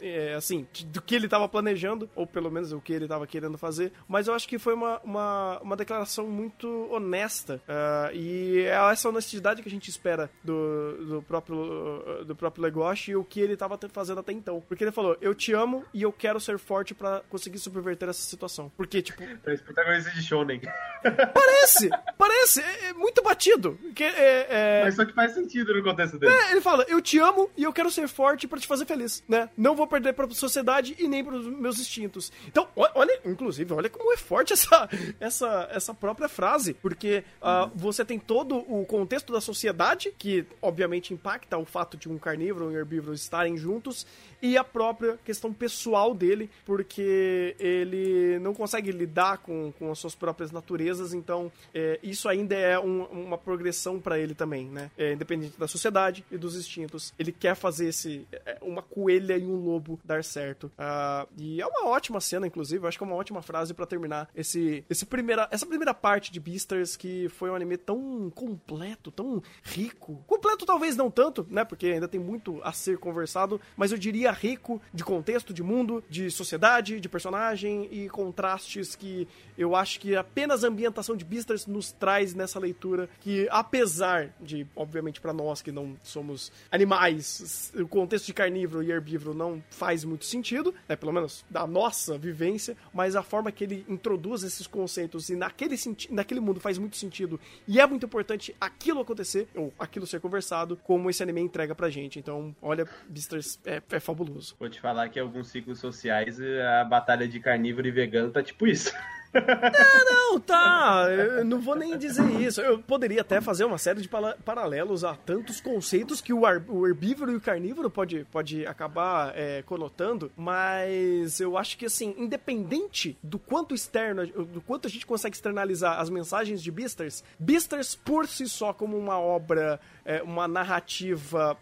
é assim, do que ele estava planejando, ou pelo menos o que ele estava querendo fazer, mas eu acho que foi uma, uma, uma declaração muito honesta, uh, e é essa honestidade que a gente espera do, do próprio, do próprio Legoshi e o que ele estava fazendo até então. Porque ele falou, eu te amo e eu quero ser forte para conseguir subverter essa situação. Porque, tipo... <laughs> Parece protagonista de Shonen. <laughs> Parece! Parece! É, é muito batido. Que, é, é... Mas só que faz sentido no contexto dele. É, ele fala, eu te amo e eu quero ser forte para te fazer feliz, né? Não vou perder pra sociedade e nem pros meus instintos. Então, olha, inclusive, olha como é forte <laughs> essa, essa, essa própria frase, porque uh, você tem todo o contexto da sociedade, que obviamente impacta o fato de um carnívoro e um herbívoro estarem juntos, e a própria questão pessoal dele, porque ele não consegue lidar com, com as suas próprias naturezas, então é, isso ainda é um, uma progressão para ele também, né? É, independente da sociedade e dos instintos. Ele quer fazer esse é, uma coelha e um lobo dar certo. Uh, e é uma ótima cena, inclusive, acho que é uma ótima frase para terminar esse, esse primeira, essa primeira parte de Beastars, que foi um anime tão completo, tão rico. Completo talvez não tanto, né? Porque ainda tem muito a ser conversado, mas eu diria rico de contexto, de mundo, de sociedade, de personagem e contrastes que eu acho que apenas ambientação de Beastars nos traz nessa leitura que, apesar de, obviamente, para nós que não somos animais, o contexto de carnívoro e herbívoro não faz muito sentido, né, pelo menos da nossa vivência, mas a forma que ele introduz esses conceitos e naquele, naquele mundo faz muito sentido e é muito importante aquilo acontecer, ou aquilo ser conversado, como esse anime entrega pra gente. Então, olha, Beastars é, é fabuloso. Vou te falar que alguns ciclos sociais a batalha de carnívoro e vegano tá tipo isso. <laughs> Não, tá. Eu não vou nem dizer isso. Eu poderia até fazer uma série de paralelos a tantos conceitos que o, o herbívoro e o carnívoro pode, pode acabar é, conotando, mas eu acho que, assim, independente do quanto externo, do quanto a gente consegue externalizar as mensagens de Beasters, Beasters por si só, como uma obra, é, uma narrativa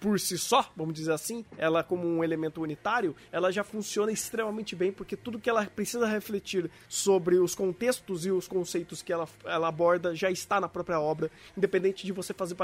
por si só, vamos dizer assim, ela como um elemento unitário, ela já funciona extremamente bem, porque tudo que ela precisa refletir sobre os contextos e os conceitos que ela, ela aborda já está na própria obra, independente de você fazer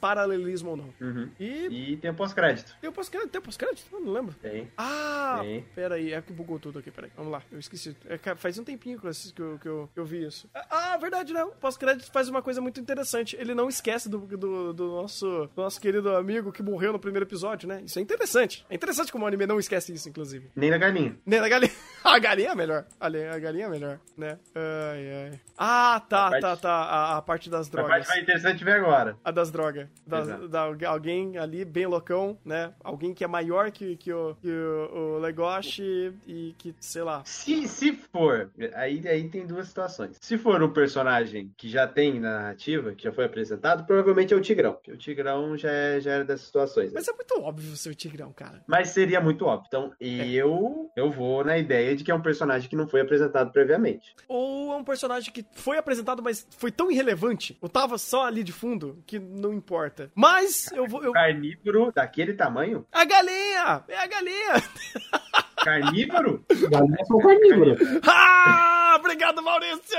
paralelismo ou não. Uhum. E... e tem o pós-crédito. Tem o pós-crédito? Tem o pós-crédito? Não lembro. Tem. Ah, tem. peraí, é que bugou tudo aqui, peraí. Vamos lá, eu esqueci. É, faz um tempinho que eu, que eu, que eu, vi isso. Ah, verdade, né? O pós-crédito faz uma coisa muito interessante. Ele não esquece do, do, do, nosso, do nosso querido amigo que morreu no primeiro episódio, né? Isso é interessante. É interessante como o anime não esquece isso, inclusive. Nem da galinha. Nem da galinha. <laughs> a galinha é melhor. A galinha é melhor, né? Ai, ai. Ah, tá, parte... tá, tá. A, a, parte das drogas. A parte mais interessante ver agora. A das drogas. Das, da, alguém ali bem loucão, né? Alguém que é maior que, que, o, que o, o Legoshi e que, sei lá. Se, se for, aí, aí tem duas situações. Se for um personagem que já tem na narrativa, que já foi apresentado, provavelmente é o Tigrão. Porque o Tigrão já, é, já era dessas situações. Mas é muito óbvio ser o Tigrão, cara. Mas seria muito óbvio. Então, é. eu, eu vou na ideia de que é um personagem que não foi apresentado previamente. Ou é um personagem que foi apresentado, mas foi tão irrelevante, ou tava só ali de fundo, que não importa. Mas eu vou. Eu... Carnívoro daquele tamanho? A galinha! É a galinha! <laughs> Carnívoro? Galinhas são carnívoras. ah! Obrigado, Maurício!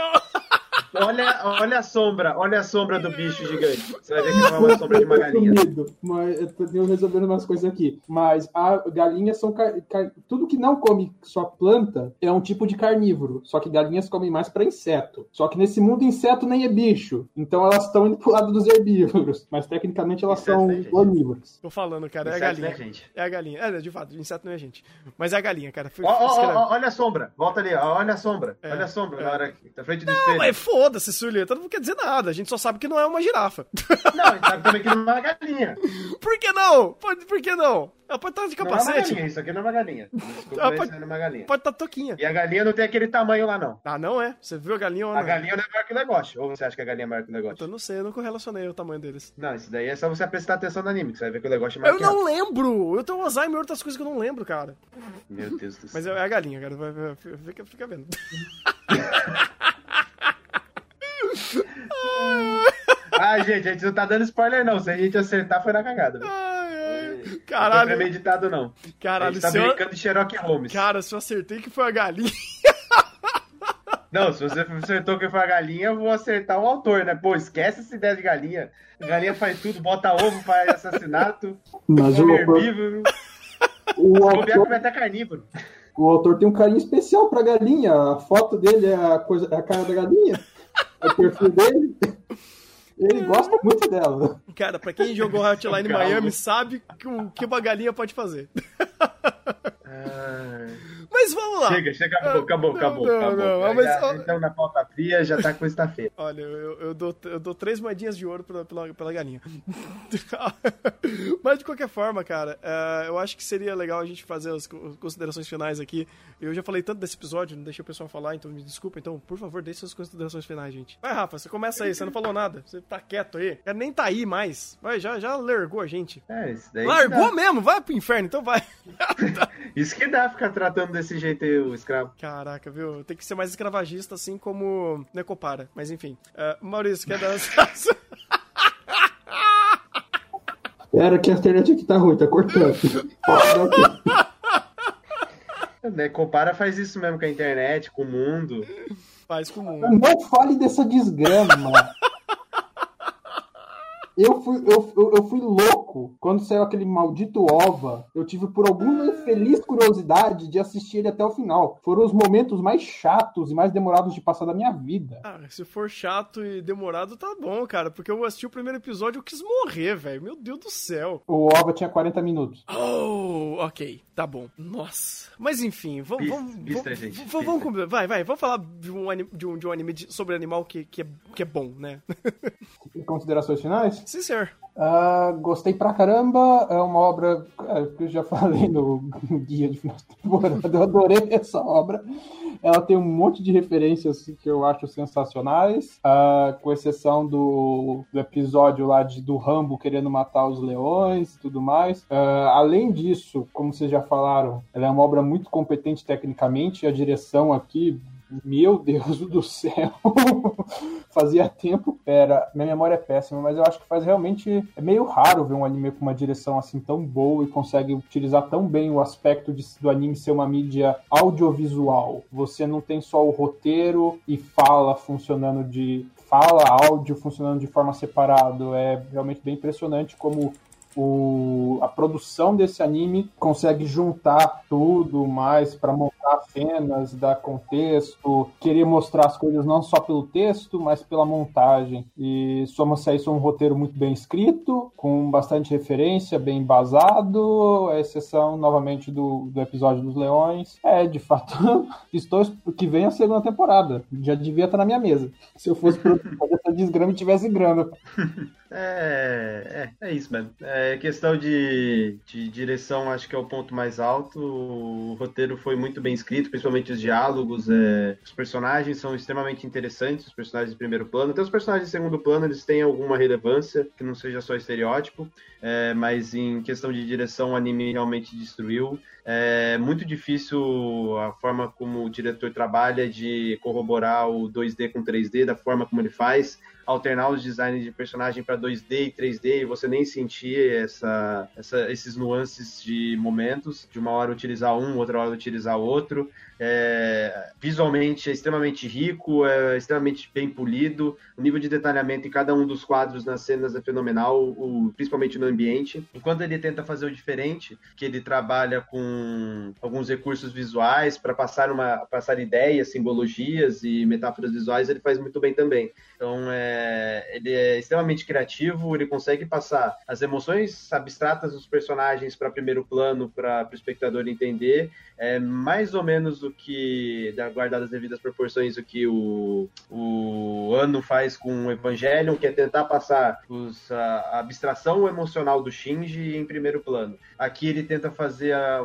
Olha, olha a sombra, olha a sombra do bicho gigante. Você vai ver que é uma sombra de uma galinha. Mas eu tenho resolvendo umas coisas aqui. Mas a galinhas são car... Car... tudo que não come só planta é um tipo de carnívoro. Só que galinhas comem mais para inseto. Só que nesse mundo inseto nem é bicho. Então elas estão indo pro lado dos herbívoros. Mas tecnicamente elas inseto são é onívoras. Tô falando, cara, é a galinha. É, gente. é a galinha. É, de fato, inseto não é gente. Mas é a galinha, cara. Ó, ó, ó, olha a sombra. Volta ali, olha a sombra. É, olha a sombra é. na hora frente do espelho. Não, mas foda-se, Sulita, não quer dizer nada. A gente só sabe que não é uma girafa. Não, a gente sabe também que não é uma galinha. <laughs> Por que não? Por, por que não? Ela pode estar de capacete. Não é uma galinha, isso aqui não é uma galinha. <laughs> Desculpa, pode, é uma galinha. Pode estar toquinha. E a galinha não tem aquele tamanho lá, não. Ah, não é? Você viu a galinha ou não? A galinha não é maior que o negócio. Ou você acha que a galinha é maior que o negócio? Eu não sei, eu não correlacionei o tamanho deles. Não, isso daí é só você prestar atenção no anime, que você vai ver que o negócio é maior Eu não lembro! Eu tenho Alzheimer e outras coisas que eu não lembro, cara. Meu Deus do <laughs> céu. Mas é a galinha, cara. Fica, fica vendo. <laughs> ah, gente, a gente não tá dando spoiler, não. Se a gente acertar, foi na cagada. Caralho. Não foi premeditado, não. Caralho, a gente tá brincando eu... de Sherlock Holmes. Cara, se eu acertei que foi a galinha. <laughs> Não, se você acertou que foi a galinha, eu vou acertar o autor, né? Pô, esquece essa ideia de galinha. galinha faz tudo, bota ovo, faz assassinato. Mas o herbívoro. O autor... <laughs> até carnívoro. O autor tem um carinho especial pra galinha. A foto dele é a, coisa, é a cara da galinha. É o perfil dele. Ele gosta muito dela. Cara, pra quem jogou Hotline Miami sabe o que uma galinha pode fazer. Mas vamos lá. Chega, chega, acabou, acabou, acabou. Não, acabou. Não, mas, já, então na pauta fria já tá com esta feira. <laughs> Olha, eu, eu, dou, eu dou três moedinhas de ouro pela, pela, pela galinha. <laughs> mas de qualquer forma, cara, uh, eu acho que seria legal a gente fazer as considerações finais aqui. Eu já falei tanto desse episódio, não deixei o pessoal falar, então me desculpa. Então, por favor, deixe suas considerações finais, gente. Vai, Rafa, você começa aí, você não falou nada. Você tá quieto aí. Quer nem tá aí mais. Vai, já, já largou a gente. É, isso daí. Largou mesmo? Vai pro inferno, então vai. <laughs> isso que dá ficar tratando desse jeito aí o escravo. Caraca, viu? Tem que ser mais escravagista, assim como Necopara. Mas enfim. Uh, Maurício, quer dar as... Pera <laughs> que a internet aqui tá ruim, tá cortando. <laughs> Necopara faz isso mesmo com a internet, com o mundo. Faz com o mundo. Não fale dessa desgrama. Eu fui, eu, eu, eu fui louco quando saiu aquele maldito OVA. Eu tive por alguma infeliz curiosidade de assistir ele até o final. Foram os momentos mais chatos e mais demorados de passar da minha vida. Ah, se for chato e demorado, tá bom, cara. Porque eu assisti o primeiro episódio e eu quis morrer, velho. Meu Deus do céu. O OVA tinha 40 minutos. Oh, ok. Tá bom. Nossa. Mas enfim, vamos. Vamos, vamos, vamos. Vai, vai. Vamos falar de um anime, de um, de um anime de- sobre animal que, que, é, que é bom, né? <laughs> Considerações finais? Sim, senhor. Ah, gostei pra caramba. É uma obra é, que eu já <laughs> falei no guia de final de temporada. Eu adorei essa obra. Ela tem um monte de referências que eu acho sensacionais, ah, com exceção do, do episódio lá de, do Rambo querendo matar os leões e tudo mais. Ah, além disso, como vocês já falaram, ela é uma obra muito competente tecnicamente. A direção aqui meu Deus do céu. <laughs> Fazia tempo. Era, minha memória é péssima, mas eu acho que faz realmente. É meio raro ver um anime com uma direção assim tão boa e consegue utilizar tão bem o aspecto de- do anime ser uma mídia audiovisual. Você não tem só o roteiro e fala funcionando de. Fala, áudio funcionando de forma separado. É realmente bem impressionante como o, a produção desse anime consegue juntar tudo mais para montar cenas, dar contexto, querer mostrar as coisas não só pelo texto, mas pela montagem. E soma-se a isso um roteiro muito bem escrito, com bastante referência, bem embasado, a exceção novamente do, do episódio dos leões. É, de fato, <laughs> estou que vem a segunda temporada. Já devia estar na minha mesa. Se eu fosse produtor dessa desgrama e tivesse grana. <laughs> É, é, é isso mesmo. É questão de, de direção, acho que é o ponto mais alto. O roteiro foi muito bem escrito, principalmente os diálogos. é, os personagens são extremamente interessantes, os personagens de primeiro plano. Até os personagens de segundo plano, eles têm alguma relevância, que não seja só estereótipo. é, mas em questão de direção, o anime realmente destruiu. É muito difícil a forma como o diretor trabalha de corroborar o 2D com 3D, da forma como ele faz alternar os designs de personagem para 2D e 3D e você nem sentir essa, essa- esses nuances de momentos, de uma hora utilizar um, outra hora utilizar outro. É, visualmente é extremamente rico, é extremamente bem polido, o nível de detalhamento em cada um dos quadros nas cenas é fenomenal, o- principalmente no ambiente. Enquanto ele tenta fazer o diferente, que ele trabalha com alguns recursos visuais para passar uma passar ideias, simbologias e metáforas visuais, ele faz muito bem também. Então, é, ele é extremamente criativo, ele consegue passar as emoções abstratas dos personagens para primeiro plano, para o espectador entender, é mais ou menos o que, da- guardadas as devidas proporções, o que o, o Ano faz com o Evangelion, que é tentar passar os- a, abstração emocional do Shinji em primeiro plano. Aqui ele tenta fazer, a,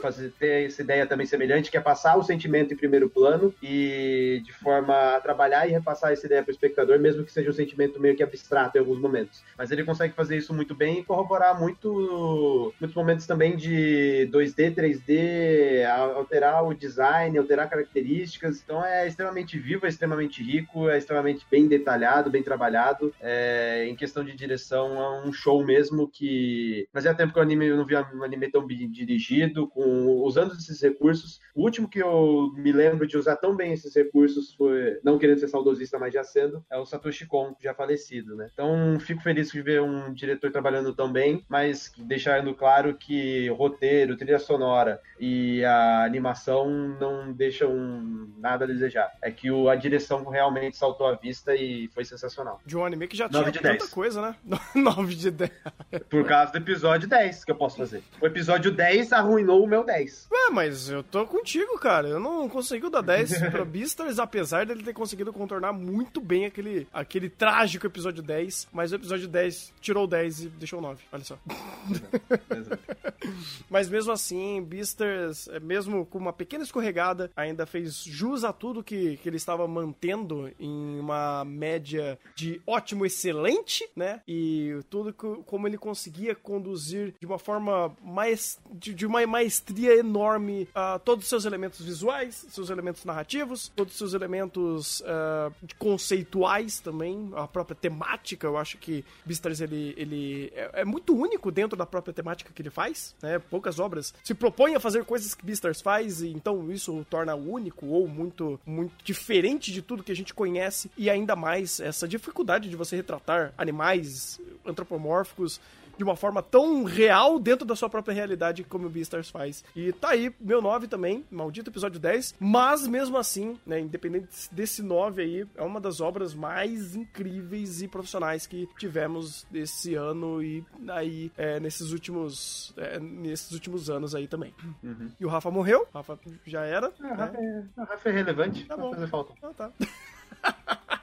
fazer ter essa ideia também semelhante, que é passar o sentimento em primeiro plano e de forma a trabalhar e repassar essa ideia para o espectador, mesmo que seja um sentimento meio que abstrato em alguns momentos. Mas ele consegue fazer isso muito bem e corroborar muito, muitos momentos também de 2D, 3D, a- alterar o design, alterar características. Então é extremamente vivo, é extremamente rico, é extremamente bem detalhado, bem trabalhado. É, em questão de direção, é um show mesmo que fazia tempo que o anime, eu não via um anime tão bem dirigido, com, usando esses recursos. O último que eu me lembro de usar tão bem esses recursos foi, não querendo ser saudosista, mas já sendo, é o Satoshi Kon, já falecido, né? Então fico feliz de ver um diretor trabalhando tão bem, mas deixando claro que roteiro, trilha sonora e a animação não deixam nada a desejar. É que o, a direção realmente saltou à vista e foi sensacional. De um anime que já tinha de tanta coisa, né? <laughs> 9 de 10. Por causa do episódio 10 que eu posso fazer. O episódio 10 arruinou o meu 10. Ué, mas eu tô contigo, cara. Eu não consigo dar 10 <laughs> pra Beastars, apesar dele ter conseguido contornar muito bem aquele, aquele trágico episódio 10. Mas o episódio 10 tirou o 10 e deixou o 9. Olha só. <laughs> Mas mesmo assim, Beasters, é, mesmo com uma pequena escorregada, ainda fez jus a tudo que, que ele estava mantendo em uma média de ótimo, excelente, né? E tudo que- como ele conseguia conduzir de uma forma mais. de, de uma maestria enorme a todos os seus elementos visuais, seus elementos narrativos, todos os seus elementos de conceituais também, a própria temática, eu acho que Beastars ele, ele é, é muito único dentro da própria temática que ele faz, né? Poucas obras se propõem a fazer coisas que Beastars faz, e então isso o torna único ou muito, muito diferente de tudo que a gente conhece, e ainda mais essa dificuldade de você retratar animais antropomórficos de uma forma tão real dentro da sua própria realidade como o Beastars faz. E tá aí, meu 9 também, maldito episódio 10, mas mesmo assim, né, independente desse 9 aí, é uma das obras mais incríveis e profissionais que tivemos esse ano e aí é, nesses últimos é, nesses últimos anos aí também. Uhum. E o Rafa morreu, o Rafa já era. O né? Rafa é, o Rafa é relevante, Tá vai bom. fazer falta. Ah, tá. <laughs>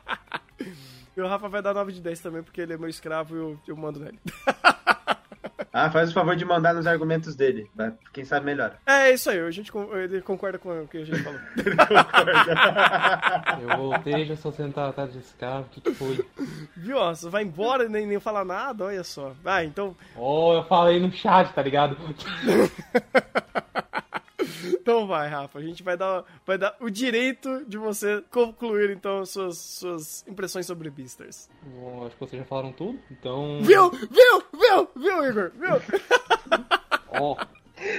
E o Rafa vai dar 9 de 10 também, porque ele é meu escravo e eu, eu mando nele. <laughs> Ah, faz o favor de mandar nos argumentos dele, tá? quem sabe melhor. É isso aí, a gente, ele concorda com o que a gente falou. <laughs> Eu voltei, já sou sentado atrás desse carro, o que, que foi? Viu? ó, Você vai embora e nem, nem falar nada, olha só. Ah, então, Oh, eu falei no chat, tá ligado? <laughs> então vai, Rafa. A gente vai dar, vai dar o direito de você concluir, então, suas, suas impressões sobre Beasters. Bom, acho que vocês já falaram tudo, então. Viu? Viu? Viu? Viu, Igor? Viu? Ó,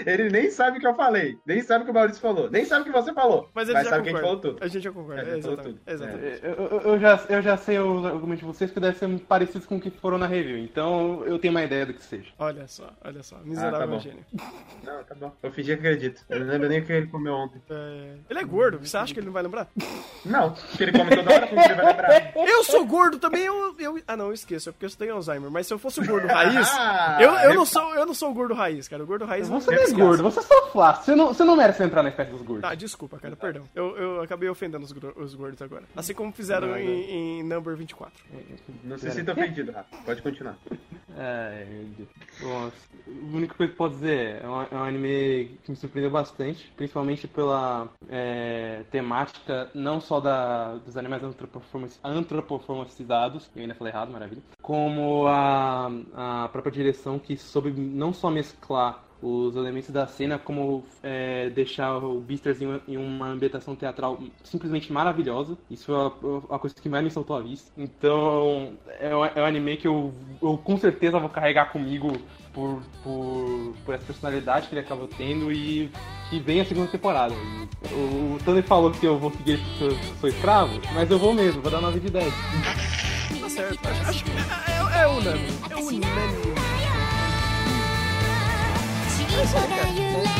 Ele nem sabe o que eu falei, nem sabe o que o Maurício falou, nem sabe o que você falou, Mas ele já sabe que a gente concorda. falou tudo. A gente já concorda. É, gente exatamente. tudo. exatamente. eu, eu- eu já, eu já sei os argumentos de vocês que devem ser parecidos com o que foram na review, então eu tenho uma ideia do que seja. Olha só, olha só. Miserável Ah, tá bom. gênio. Não, tá bom. Eu fingi que acredito. Eu não lembro nem o que ele comeu ontem. É, Ele é gordo, você acha que ele não vai lembrar? Não, porque ele come toda hora, como que ele vai lembrar? <laughs> Eu sou gordo também, eu, eu. Ah, não, eu esqueço, é porque eu tenho Alzheimer. Mas se eu fosse o gordo raiz. <laughs> Ah, eu, eu, não sou, eu não sou o gordo raiz, cara. O gordo raiz não é é gordo, você é só flácido, você não, você não merece entrar na espécie dos gordos. Tá, desculpa, cara, perdão. Eu, eu acabei ofendendo os, os gordos agora. Assim como fizeram Não, não. em, em Number 24. Não se sinta ofendido, Rafa. Pode continuar. É, meu Deus. Bom, a única coisa que eu posso dizer é um, é um anime que me surpreendeu bastante, principalmente pela é, temática não só da, dos animais antropomorfizados, eu ainda falei errado, maravilha, como a, a própria direção que soube não só mesclar os elementos da cena, como é, deixar o Beastars em, uma- em uma ambientação teatral simplesmente maravilhosa. Isso foi a, a coisa que mais me saltou à vista. Então, é, um- é um anime que eu, eu com certeza vou carregar comigo por, por, por essa personalidade que ele acabou tendo e que vem a segunda temporada. E o, o Thunder falou que eu vou seguir eu sou escravo, mas eu vou mesmo, vou dar 9 de 10. Tá certo. Acho, que é, é, é unânime. É. 小さな揺れ